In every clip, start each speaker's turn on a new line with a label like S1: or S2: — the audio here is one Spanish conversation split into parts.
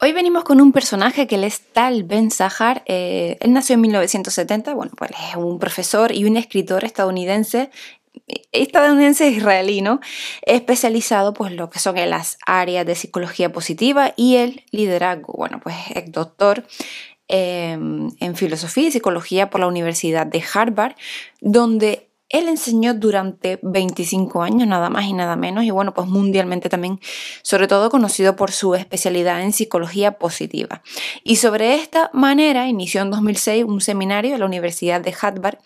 S1: Hoy venimos con un personaje que él es Tal Ben Sahar. Eh, él nació en 1970, bueno, pues es un profesor y un escritor estadounidense estadounidense israelí, ¿no? Especializado pues lo que son en las áreas de psicología positiva y el liderazgo. Bueno, pues es doctor em, en filosofía y psicología por la Universidad de Harvard, donde él enseñó durante 25 años, nada más y nada menos, y bueno, pues mundialmente también, sobre todo conocido por su especialidad en psicología positiva. Y sobre esta manera inició en 2006 un seminario en la Universidad de Harvard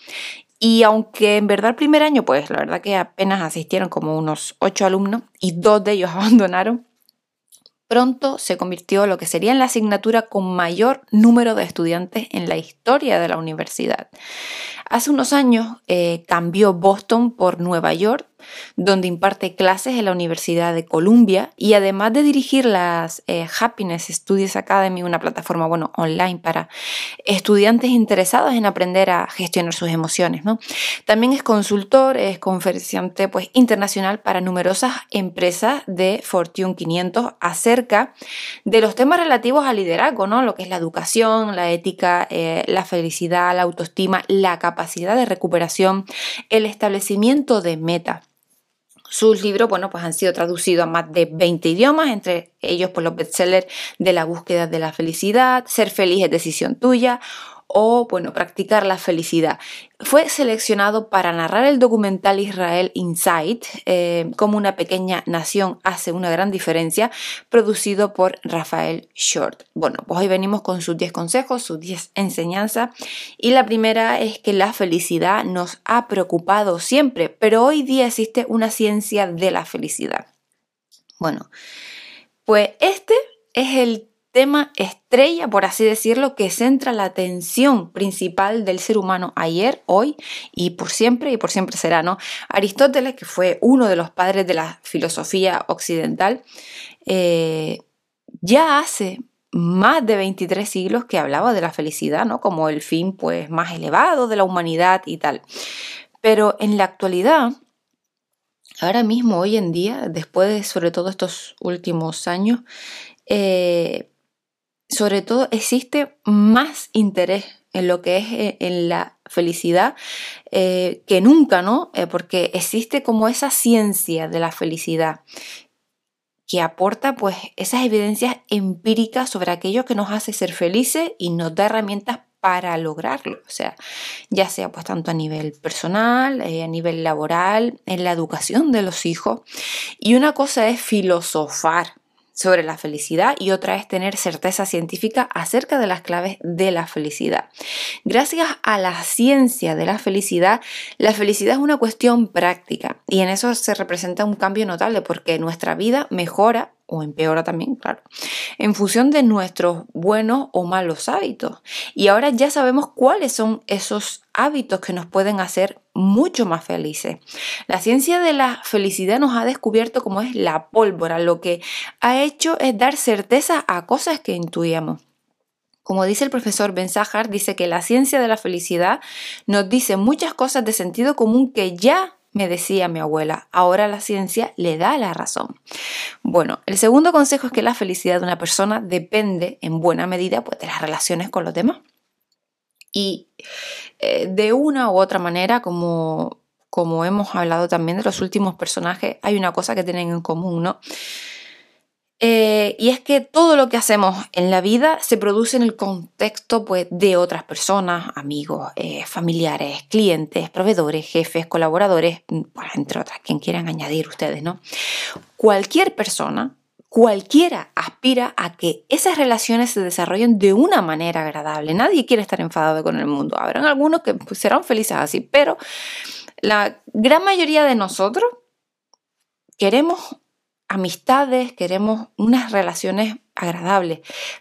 S1: y aunque en verdad el primer año, pues la verdad que apenas asistieron como unos ocho alumnos y dos de ellos abandonaron, pronto se convirtió en lo que sería la asignatura con mayor número de estudiantes en la historia de la universidad. Hace unos años eh, cambió Boston por Nueva York, donde imparte clases en la Universidad de Columbia y además de dirigir las eh, Happiness Studies Academy, una plataforma bueno, online para estudiantes interesados en aprender a gestionar sus emociones. ¿no? También es consultor, es conferenciante pues, internacional para numerosas empresas de Fortune 500 acerca de los temas relativos al liderazgo, ¿no? lo que es la educación, la ética, eh, la felicidad, la autoestima, la capacidad de recuperación, el establecimiento de meta. Sus libros, bueno, pues han sido traducidos a más de 20 idiomas, entre ellos por pues, los bestsellers de la búsqueda de la felicidad, Ser feliz es decisión tuya o, bueno, practicar la felicidad. Fue seleccionado para narrar el documental Israel Insight, eh, como una pequeña nación hace una gran diferencia, producido por Rafael Short. Bueno, pues hoy venimos con sus 10 consejos, sus 10 enseñanzas, y la primera es que la felicidad nos ha preocupado siempre, pero hoy día existe una ciencia de la felicidad. Bueno, pues este es el tema estrella, por así decirlo, que centra la atención principal del ser humano ayer, hoy y por siempre, y por siempre será, ¿no? Aristóteles, que fue uno de los padres de la filosofía occidental, eh, ya hace más de 23 siglos que hablaba de la felicidad, ¿no? Como el fin, pues, más elevado de la humanidad y tal. Pero en la actualidad, ahora mismo, hoy en día, después de sobre todo estos últimos años, eh, sobre todo existe más interés en lo que es eh, en la felicidad eh, que nunca, ¿no? Eh, porque existe como esa ciencia de la felicidad que aporta pues esas evidencias empíricas sobre aquello que nos hace ser felices y nos da herramientas para lograrlo, o sea, ya sea pues tanto a nivel personal, a nivel laboral, en la educación de los hijos. Y una cosa es filosofar sobre la felicidad y otra es tener certeza científica acerca de las claves de la felicidad. Gracias a la ciencia de la felicidad, la felicidad es una cuestión práctica y en eso se representa un cambio notable porque nuestra vida mejora o empeora también, claro, en función de nuestros buenos o malos hábitos. Y ahora ya sabemos cuáles son esos hábitos que nos pueden hacer mucho más felices. La ciencia de la felicidad nos ha descubierto cómo es la pólvora. Lo que ha hecho es dar certeza a cosas que intuíamos. Como dice el profesor Ben Sahar, dice que la ciencia de la felicidad nos dice muchas cosas de sentido común que ya me decía mi abuela, ahora la ciencia le da la razón. Bueno, el segundo consejo es que la felicidad de una persona depende en buena medida pues, de las relaciones con los demás. Y eh, de una u otra manera, como, como hemos hablado también de los últimos personajes, hay una cosa que tienen en común, ¿no? Eh, y es que todo lo que hacemos en la vida se produce en el contexto pues, de otras personas, amigos, eh, familiares, clientes, proveedores, jefes, colaboradores, pues, entre otras, quien quieran añadir ustedes, ¿no? Cualquier persona, cualquiera aspira a que esas relaciones se desarrollen de una manera agradable. Nadie quiere estar enfadado con el mundo. Habrán algunos que pues, serán felices así, pero la gran mayoría de nosotros queremos amistades, queremos unas relaciones agradables.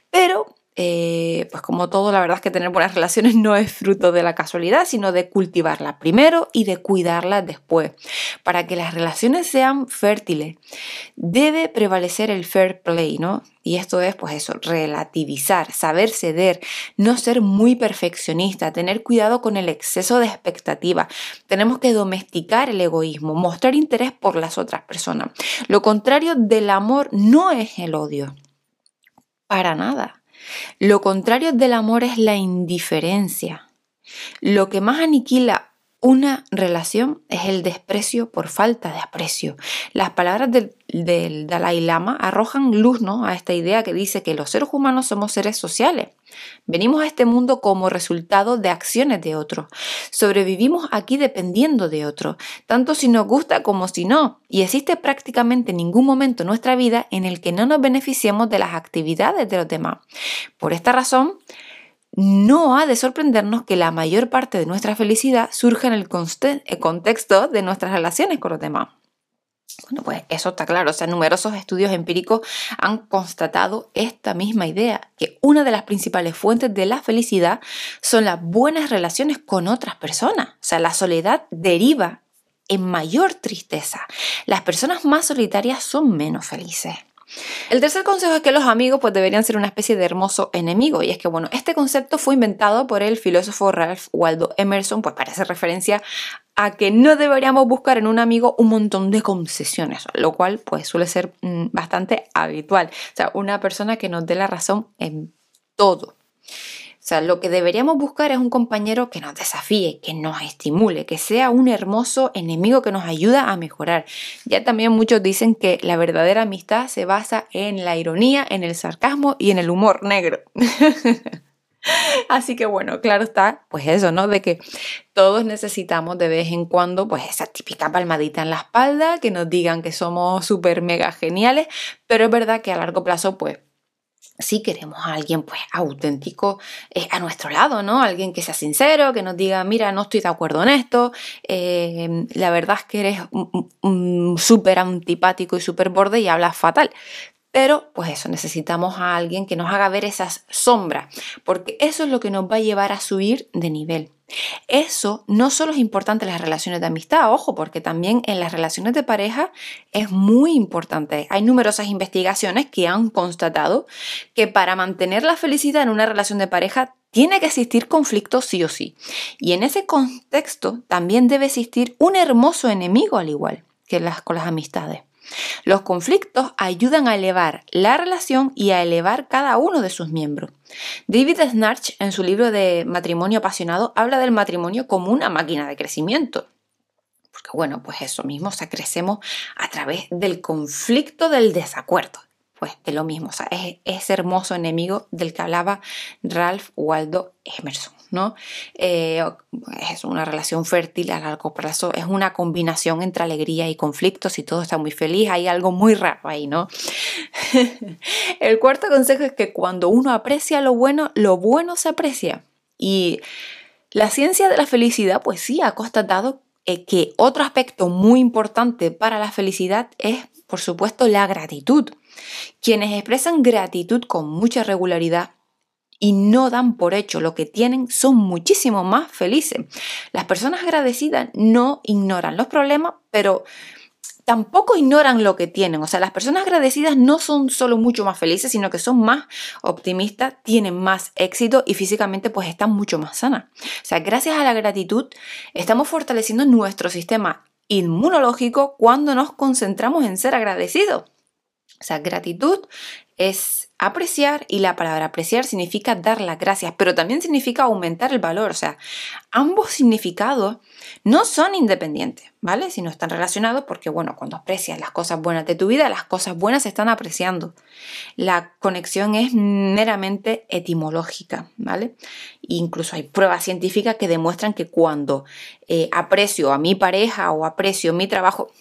S1: Pero, eh, pues como todo, la verdad es que tener buenas relaciones no es fruto de la casualidad, sino de cultivarlas primero y de cuidarlas después. Para que las relaciones sean fértiles, debe prevalecer el fair play, ¿no? Y esto es, pues eso, relativizar, saber ceder, no ser muy perfeccionista, tener cuidado con el exceso de expectativa. Tenemos que domesticar el egoísmo, mostrar interés por las otras personas. Lo contrario del amor no es el odio. Para nada. Lo contrario del amor es la indiferencia. Lo que más aniquila una relación es el desprecio por falta de aprecio. Las palabras del, Dalai Lama arrojan luz ¿no? a esta idea que dice que los seres humanos somos seres sociales. Venimos a este mundo como resultado de acciones de otros. Sobrevivimos aquí dependiendo de otros, tanto si nos gusta como si no. Y existe prácticamente ningún momento en nuestra vida en el que no nos beneficiemos de las actividades de los demás. Por esta razón, no ha de sorprendernos que la mayor parte de nuestra felicidad surja en el, contexto de nuestras relaciones con los demás. Bueno, pues eso está claro. O sea, numerosos estudios empíricos han constatado esta misma idea, que una de las principales fuentes de la felicidad son las buenas relaciones con otras personas. O sea, la soledad deriva en mayor tristeza. Las personas más solitarias son menos felices. El tercer consejo es que los amigos pues deberían ser una especie de hermoso enemigo y es que bueno, este concepto fue inventado por el filósofo Ralph Waldo Emerson pues para hacer referencia a que no deberíamos buscar en un amigo un montón de concesiones, lo cual pues suele ser mm, bastante habitual, o sea, una persona que nos dé la razón en todo. O sea, lo que deberíamos buscar es un compañero que nos desafíe, que nos estimule, que sea un hermoso enemigo que nos ayuda a mejorar. Ya también muchos dicen que la verdadera amistad se basa en la ironía, en el sarcasmo y en el humor negro. Así que bueno, claro está, pues eso, ¿no? De que todos necesitamos de vez en cuando, pues esa típica palmadita en la espalda, que nos digan que somos súper mega geniales, pero es verdad que a largo plazo, pues si queremos a alguien pues auténtico eh, a nuestro lado, ¿no? Alguien que sea sincero, que nos diga, mira, no estoy de acuerdo en esto, eh, la verdad es que eres súper antipático y súper borde y hablas fatal. Pero, pues eso, necesitamos a alguien que nos haga ver esas sombras, porque eso es lo que nos va a llevar a subir de nivel. Eso no solo es importante en las relaciones de amistad, ojo, porque también en las relaciones de pareja es muy importante. Hay numerosas investigaciones que han constatado que para mantener la felicidad en una relación de pareja tiene que existir conflicto sí o sí. Y en ese contexto también debe existir un hermoso enemigo al igual que con las amistades. Los conflictos ayudan a elevar la relación y a elevar cada uno de sus miembros. David Snarch, en su libro de Matrimonio apasionado, habla del matrimonio como una máquina de crecimiento. Porque bueno, pues eso mismo, o sea, crecemos a través del conflicto del desacuerdo pues de lo mismo, o sea, es ese hermoso enemigo del que hablaba Ralph Waldo Emerson, ¿no? Eh, es una relación fértil a largo plazo, es una combinación entre alegría y conflictos y todo está muy feliz, hay algo muy raro ahí, ¿no? El cuarto consejo es que cuando uno aprecia lo bueno, lo bueno se aprecia. Y la ciencia de la felicidad, pues sí, ha constatado eh, que otro aspecto muy importante para la felicidad es, por supuesto, la gratitud. Quienes expresan gratitud con mucha regularidad y no dan por hecho lo que tienen son muchísimo más felices. Las personas agradecidas no ignoran los problemas, pero tampoco ignoran lo que tienen. O sea, las personas agradecidas no son solo mucho más felices, sino que son más optimistas, tienen más éxito y físicamente pues están mucho más sanas. O sea, gracias a la gratitud estamos fortaleciendo nuestro sistema inmunológico cuando nos concentramos en ser agradecidos. O sea, gratitud es apreciar y la palabra apreciar significa dar las gracias, pero también significa aumentar el valor. O sea, ambos significados no son independientes, ¿vale? Sino están relacionados porque, bueno, cuando aprecias las cosas buenas de tu vida, las cosas buenas se están apreciando. La conexión es meramente etimológica, ¿vale? Incluso hay pruebas científicas que demuestran que cuando eh, aprecio a mi pareja o aprecio mi trabajo,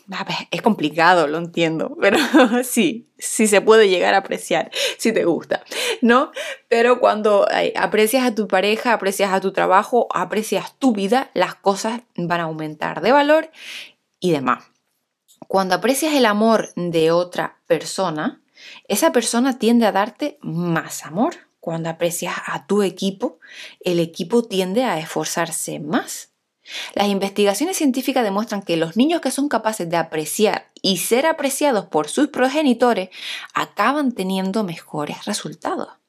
S1: es complicado, lo entiendo, pero sí, sí se puede llegar a apreciar si te gusta, ¿no? Pero cuando eh, aprecias a tu pareja, aprecias a tu trabajo, aprecias tu vida, las cosas van a aumentar de valor y demás. Cuando aprecias el amor de otra persona, esa persona tiende a darte más amor. Cuando aprecias a tu equipo, el equipo tiende a esforzarse más. Las investigaciones científicas demuestran que los niños que son capaces de apreciar y ser apreciados por sus progenitores acaban teniendo mejores resultados.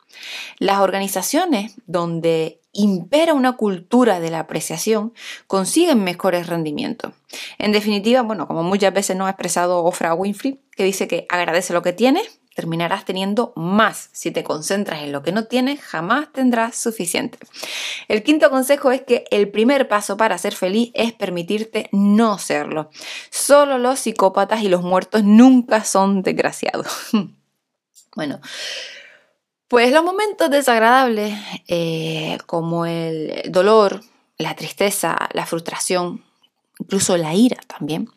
S1: Las organizaciones donde impera una cultura de la apreciación consiguen mejores rendimientos. En definitiva, bueno, como muchas veces nos ha expresado Ofra Winfrey, que dice que agradece lo que tienes, terminarás teniendo más. Si te concentras en lo que no tienes, jamás tendrás suficiente. El quinto consejo es que el primer paso para ser feliz es permitirte no serlo. Solo los psicópatas y los muertos nunca son desgraciados. bueno. Pues los momentos desagradables, eh, como el dolor, la tristeza, la frustración, incluso la ira también,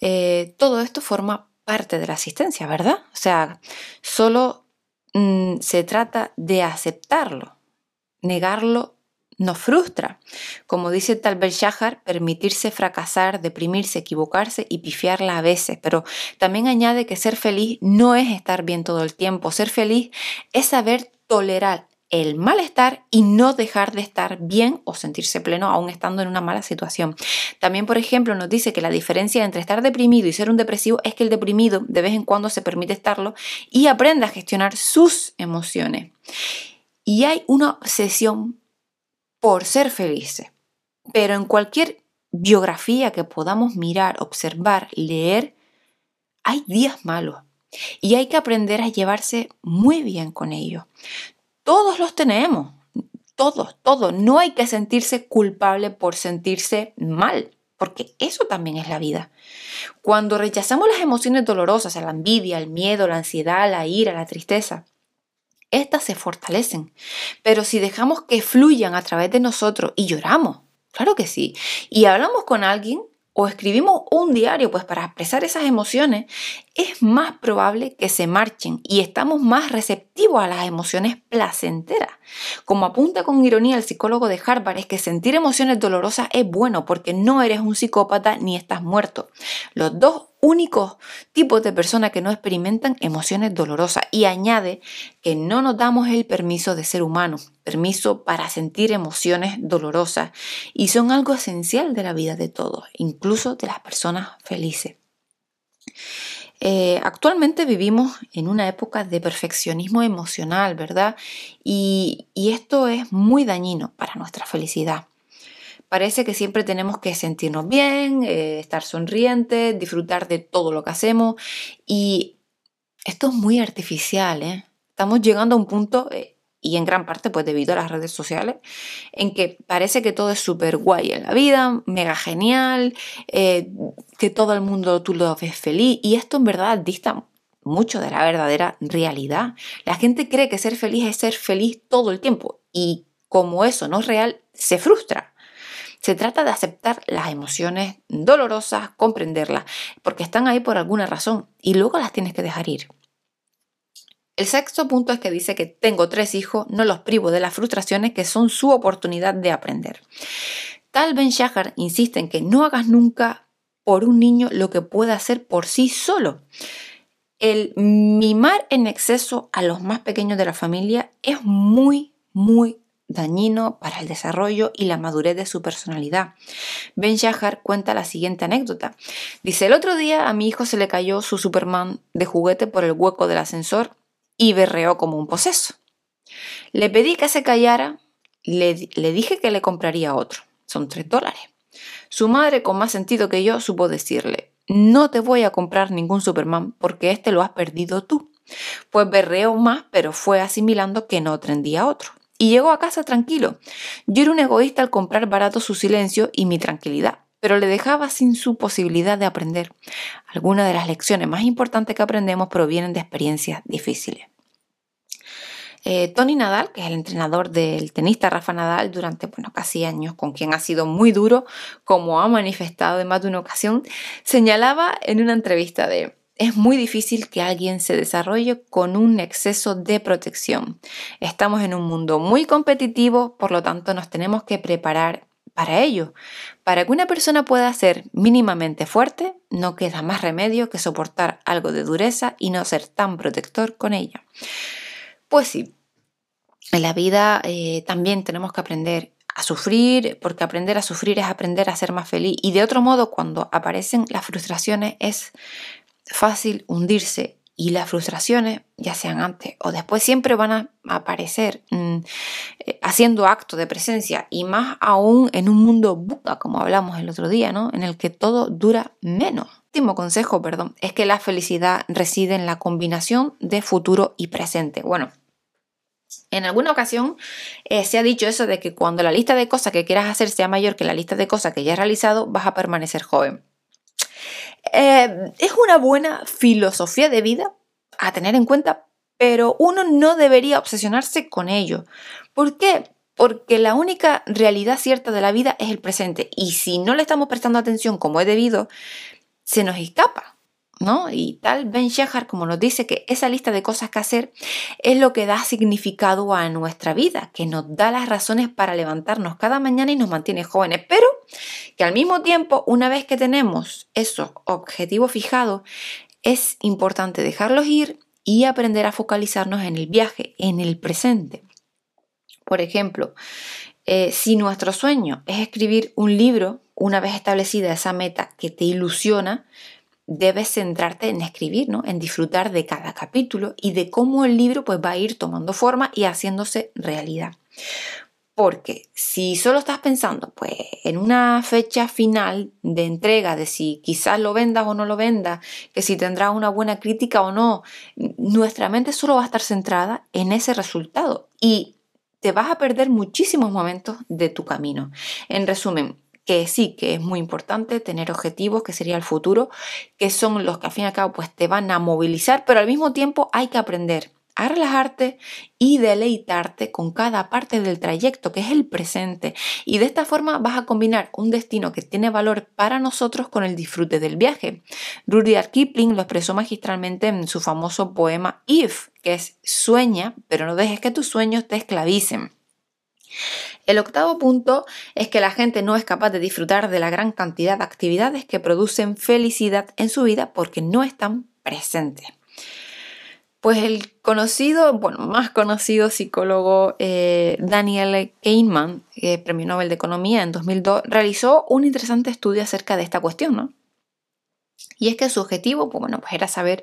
S1: eh, todo esto forma parte de la asistencia, ¿verdad? O sea, solo mm, se trata de aceptarlo. Negarlo nos frustra. Como dice Talbert Shahar, permitirse fracasar, deprimirse, equivocarse y pifiarla a veces. Pero también añade que ser feliz no es estar bien todo el tiempo. Ser feliz es saber tolerar el malestar y no dejar de estar bien o sentirse pleno aún estando en una mala situación. También, por ejemplo, nos dice que la diferencia entre estar deprimido y ser un depresivo es que el deprimido de vez en cuando se permite estarlo y aprende a gestionar sus emociones. Y hay una obsesión por ser felices. Pero en cualquier biografía que podamos mirar, observar, leer, hay días malos. Y hay que aprender a llevarse muy bien con ellos. Todos los tenemos, todos, todos. No hay que sentirse culpable por sentirse mal, porque eso también es la vida. Cuando rechazamos las emociones dolorosas, la envidia, el miedo, la ansiedad, la ira, la tristeza, estas se fortalecen. Pero si dejamos que fluyan a través de nosotros y lloramos, claro que sí, y hablamos con alguien, o escribimos un diario pues para expresar esas emociones, es más probable que se marchen y estamos más receptivos a las emociones placenteras. Como apunta con ironía el psicólogo de Harvard, es que sentir emociones dolorosas es bueno porque no eres un psicópata ni estás muerto. Los dos únicos tipos de personas que no experimentan emociones dolorosas y añade que no nos damos el permiso de ser humanos, permiso para sentir emociones dolorosas y son algo esencial de la vida de todos, incluso de las personas felices. Eh, actualmente vivimos en una época de perfeccionismo emocional, ¿verdad? y esto es muy dañino para nuestra felicidad. Parece que siempre tenemos que sentirnos bien, eh, estar sonrientes, disfrutar de todo lo que hacemos y esto es muy artificial, ¿eh? Estamos llegando a un punto, eh, y en gran parte pues debido a las redes sociales, en que parece que todo es súper guay en la vida, mega genial, que todo el mundo tú lo ves feliz y esto en verdad dista mucho de la verdadera realidad. La gente cree que ser feliz es ser feliz todo el tiempo y como eso no es real, se frustra. Se trata de aceptar las emociones dolorosas, comprenderlas, porque están ahí por alguna razón y luego las tienes que dejar ir. El sexto punto es que dice que tengo tres hijos, no los privo de las frustraciones que son su oportunidad de aprender. Tal Ben Shahar insiste en que no hagas nunca por un niño lo que pueda hacer por sí solo. El mimar en exceso a los más pequeños de la familia es muy, muy dañino para el desarrollo y la madurez de su personalidad. Ben Shahar cuenta la siguiente anécdota. Dice, el otro día a mi hijo se le cayó su Superman de juguete por el hueco del ascensor y berreó como un poseso. Le pedí que se callara, le, le dije que le compraría otro. Son tres dólares. Su madre, con más sentido que yo, supo decirle, no te voy a comprar ningún Superman porque este lo has perdido tú. Pues berreó más, pero fue asimilando que no tendría otro y llegó a casa tranquilo. Yo era un egoísta al comprar barato su silencio y mi tranquilidad, pero le dejaba sin su posibilidad de aprender. Algunas de las lecciones más importantes que aprendemos provienen de experiencias difíciles. Eh, Tony Nadal, que es el entrenador del tenista Rafa Nadal durante bueno, casi años, con quien ha sido muy duro, como ha manifestado en más de una ocasión, señalaba en una entrevista de es muy difícil que alguien se desarrolle con un exceso de protección. Estamos en un mundo muy competitivo, por lo tanto nos tenemos que preparar para ello. Para que una persona pueda ser mínimamente fuerte, no queda más remedio que soportar algo de dureza y no ser tan protector con ella. Pues sí, en la vida eh, también tenemos que aprender a sufrir, porque aprender a sufrir es aprender a ser más feliz. Y de otro modo, cuando aparecen las frustraciones, es fácil hundirse y las frustraciones, ya sean antes o después, siempre van a aparecer mm, eh, haciendo acto de presencia y más aún en un mundo buca, como hablamos el otro día, ¿no? En el que todo dura menos. último consejo, perdón, es que la felicidad reside en la combinación de futuro y presente. Bueno, en alguna ocasión eh, se ha dicho eso de que cuando la lista de cosas que quieras hacer sea mayor que la lista de cosas que ya has realizado, vas a permanecer joven. Eh, es una buena filosofía de vida a tener en cuenta, pero uno no debería obsesionarse con ello. ¿Por qué? Porque la única realidad cierta de la vida es el presente y si no le estamos prestando atención como es debido, se nos escapa. ¿No? Y tal Ben Shahar como nos dice que esa lista de cosas que hacer es lo que da significado a nuestra vida, que nos da las razones para levantarnos cada mañana y nos mantiene jóvenes, pero que al mismo tiempo, una vez que tenemos esos objetivos fijados, es importante dejarlos ir y aprender a focalizarnos en el viaje, en el presente. Por ejemplo, eh, si nuestro sueño es escribir un libro, una vez establecida esa meta que te ilusiona, debes centrarte en escribir, ¿no? en disfrutar de cada capítulo y de cómo el libro pues, va a ir tomando forma y haciéndose realidad. Porque si solo estás pensando pues, en una fecha final de entrega, de si quizás lo vendas o no lo vendas, que si tendrás una buena crítica o no, nuestra mente solo va a estar centrada en ese resultado y te vas a perder muchísimos momentos de tu camino. En resumen, que sí, que es muy importante tener objetivos, que sería el futuro, que son los que al fin y al cabo pues te van a movilizar, pero al mismo tiempo hay que aprender a relajarte y deleitarte con cada parte del trayecto, que es el presente. Y de esta forma vas a combinar un destino que tiene valor para nosotros con el disfrute del viaje. Rudyard Kipling lo expresó magistralmente en su famoso poema If, que es sueña, pero no dejes que tus sueños te esclavicen. El octavo punto es que la gente no es capaz de disfrutar de la gran cantidad de actividades que producen felicidad en su vida porque no están presentes. Pues el conocido, bueno, más conocido psicólogo eh, Daniel Kahneman, premio Nobel de Economía en 2002, realizó un interesante estudio acerca de esta cuestión, ¿no? Y es que su objetivo, pues bueno, pues era saber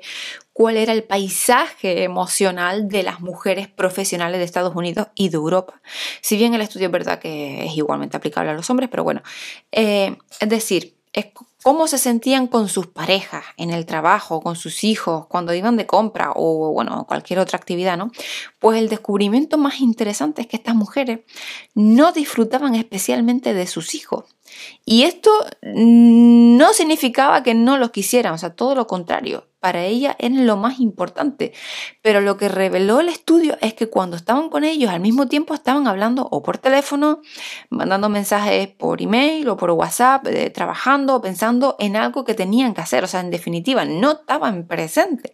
S1: cuál era el paisaje emocional de las mujeres profesionales de Estados Unidos y de Europa. Si bien el estudio es verdad que es igualmente aplicable a los hombres, pero bueno, eh, es decir, es cómo se sentían con sus parejas en el trabajo, con sus hijos, cuando iban de compra o bueno, cualquier otra actividad, ¿no? Pues el descubrimiento más interesante es que estas mujeres no disfrutaban especialmente de sus hijos. Y esto no significaba que no los quisieran, o sea, todo lo contrario para ella es lo más importante. Pero lo que reveló el estudio es que cuando estaban con ellos al mismo tiempo estaban hablando o por teléfono, mandando mensajes por email o por WhatsApp, eh, trabajando o pensando en algo que tenían que hacer. O sea, en definitiva, no estaban presentes.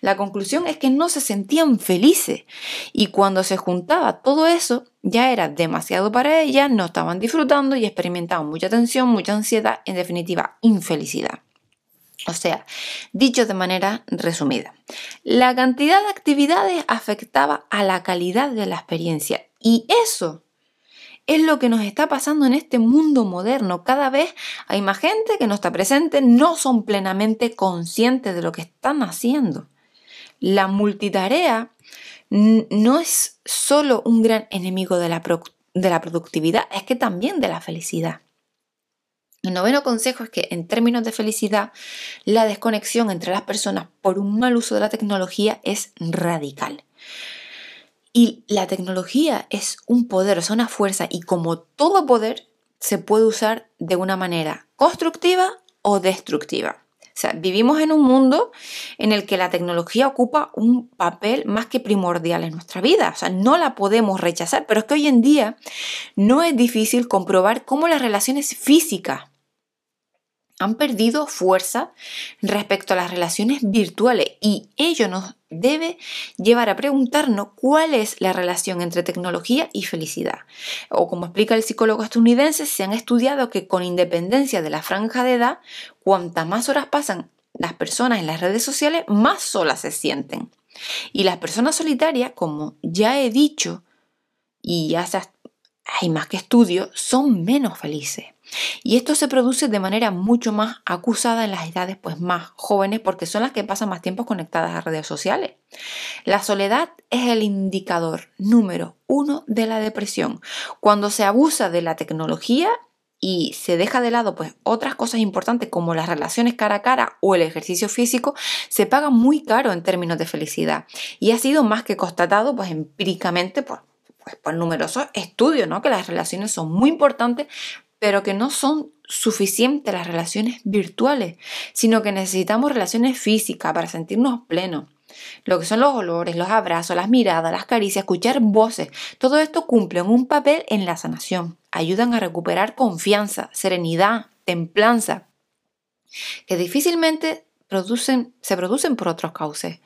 S1: La conclusión es que no se sentían felices y cuando se juntaba todo eso, ya era demasiado para ellas, no estaban disfrutando y experimentaban mucha tensión, mucha ansiedad, en definitiva, infelicidad. O sea, dicho de manera resumida, la cantidad de actividades afectaba a la calidad de la experiencia y eso es lo que nos está pasando en este mundo moderno. Cada vez hay más gente que no está presente, no son plenamente conscientes de lo que están haciendo. La multitarea no es solo un gran enemigo de la, de la productividad, es que también de la felicidad. El noveno consejo es que en términos de felicidad, la desconexión entre las personas por un mal uso de la tecnología es radical. Y la tecnología es un poder, es una fuerza y como todo poder se puede usar de una manera constructiva o destructiva. Sea, vivimos en un mundo en el que la tecnología ocupa un papel más que primordial en nuestra vida. O sea, no la podemos rechazar, pero es que hoy en día no es difícil comprobar cómo las relaciones físicas han perdido fuerza respecto a las relaciones virtuales y ello nos debe llevar a preguntarnos cuál es la relación entre tecnología y felicidad. O como explica el psicólogo estadounidense, se han estudiado que con independencia de la franja de edad, cuantas más horas pasan las personas en las redes sociales, más solas se sienten. Y las personas solitarias, como ya he dicho, y ya hay más que estudios, son menos felices. Y esto se produce de manera mucho más acusada en las edades pues, más jóvenes porque son las que pasan más tiempo conectadas a redes sociales. La soledad es el indicador número uno de la depresión. Cuando se abusa de la tecnología y se deja de lado pues otras cosas importantes como las relaciones cara a cara o el ejercicio físico, se paga muy caro en términos de felicidad. Y ha sido más que constatado pues empíricamente por, pues, por numerosos estudios, ¿no? Que las relaciones son muy importantes, pero que no son suficientes las relaciones virtuales, sino que necesitamos relaciones físicas para sentirnos plenos. Lo que son los olores, los abrazos, las miradas, las caricias, escuchar voces, todo esto cumple un papel en la sanación. Ayudan a recuperar confianza, serenidad, templanza, que difícilmente se producen por otros cauces.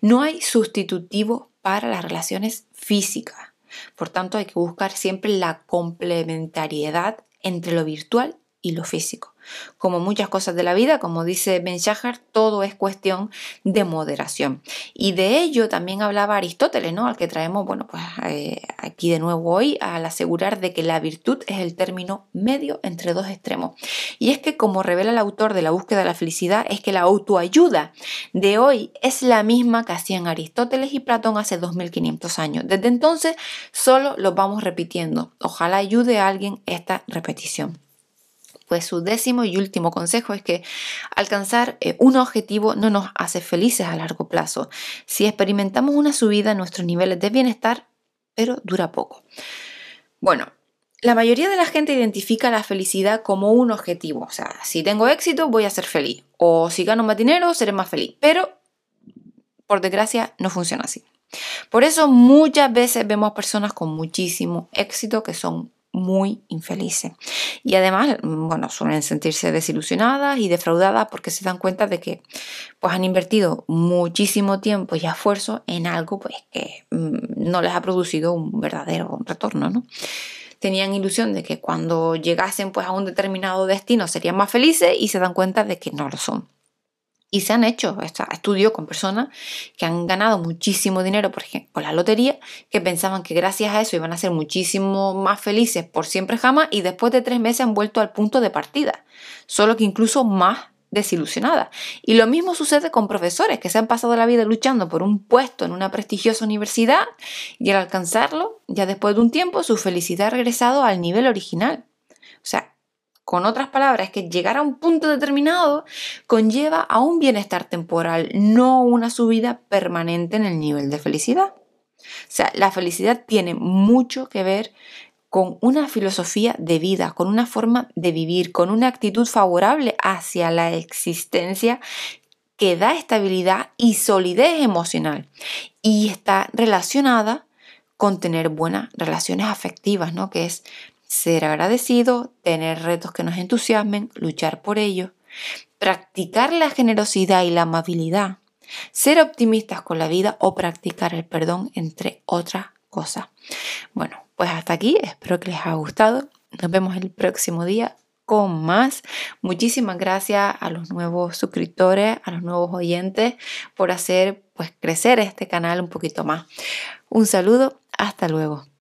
S1: No hay sustitutivo para las relaciones físicas. Por tanto, hay que buscar siempre la complementariedad entre lo virtual y lo físico. Como muchas cosas de la vida, como dice Ben Shahar, todo es cuestión de moderación. Y de ello también hablaba Aristóteles, ¿no? Al que traemos, bueno, pues eh, aquí de nuevo hoy, al asegurar de que la virtud es el término medio entre dos extremos. Y es que, como revela el autor de La búsqueda de la felicidad, es que la autoayuda de hoy es la misma que hacían Aristóteles y Platón hace 2500 años. Desde entonces, solo lo vamos repitiendo. Ojalá ayude a alguien esta repetición. Pues su décimo y último consejo es que alcanzar eh, un objetivo no nos hace felices a largo plazo. Si experimentamos una subida en nuestros niveles de bienestar, pero dura poco. Bueno, la mayoría de la gente identifica la felicidad como un objetivo. O sea, si tengo éxito, voy a ser feliz. O si gano más dinero, seré más feliz. Pero, por desgracia, no funciona así. Por eso muchas veces vemos personas con muchísimo éxito que son muy infelices. Y además, bueno, suelen sentirse desilusionadas y defraudadas porque se dan cuenta de que pues han invertido muchísimo tiempo y esfuerzo en algo pues que mm, no les ha producido un verdadero retorno, ¿no? Tenían ilusión de que cuando llegasen pues a un determinado destino serían más felices y se dan cuenta de que no lo son. Y se han hecho estudios con personas que han ganado muchísimo dinero, por ejemplo, la lotería, que pensaban que gracias a eso iban a ser muchísimo más felices por siempre jamás y después de tres meses han vuelto al punto de partida, solo que incluso más desilusionada. Y lo mismo sucede con profesores que se han pasado la vida luchando por un puesto en una prestigiosa universidad y al alcanzarlo, ya después de un tiempo, su felicidad ha regresado al nivel original. O sea, con otras palabras, que llegar a un punto determinado conlleva a un bienestar temporal, no una subida permanente en el nivel de felicidad. O sea, la felicidad tiene mucho que ver con una filosofía de vida, con una forma de vivir, con una actitud favorable hacia la existencia que da estabilidad y solidez emocional. Y está relacionada con tener buenas relaciones afectivas, ¿no? Que es ser agradecido, tener retos que nos entusiasmen, luchar por ello, practicar la generosidad y la amabilidad, ser optimistas con la vida o practicar el perdón, entre otras cosas. Bueno, pues hasta aquí, espero que les haya gustado. Nos vemos el próximo día con más. Muchísimas gracias a los nuevos suscriptores, a los nuevos oyentes por hacer pues crecer este canal un poquito más. Un saludo, hasta luego.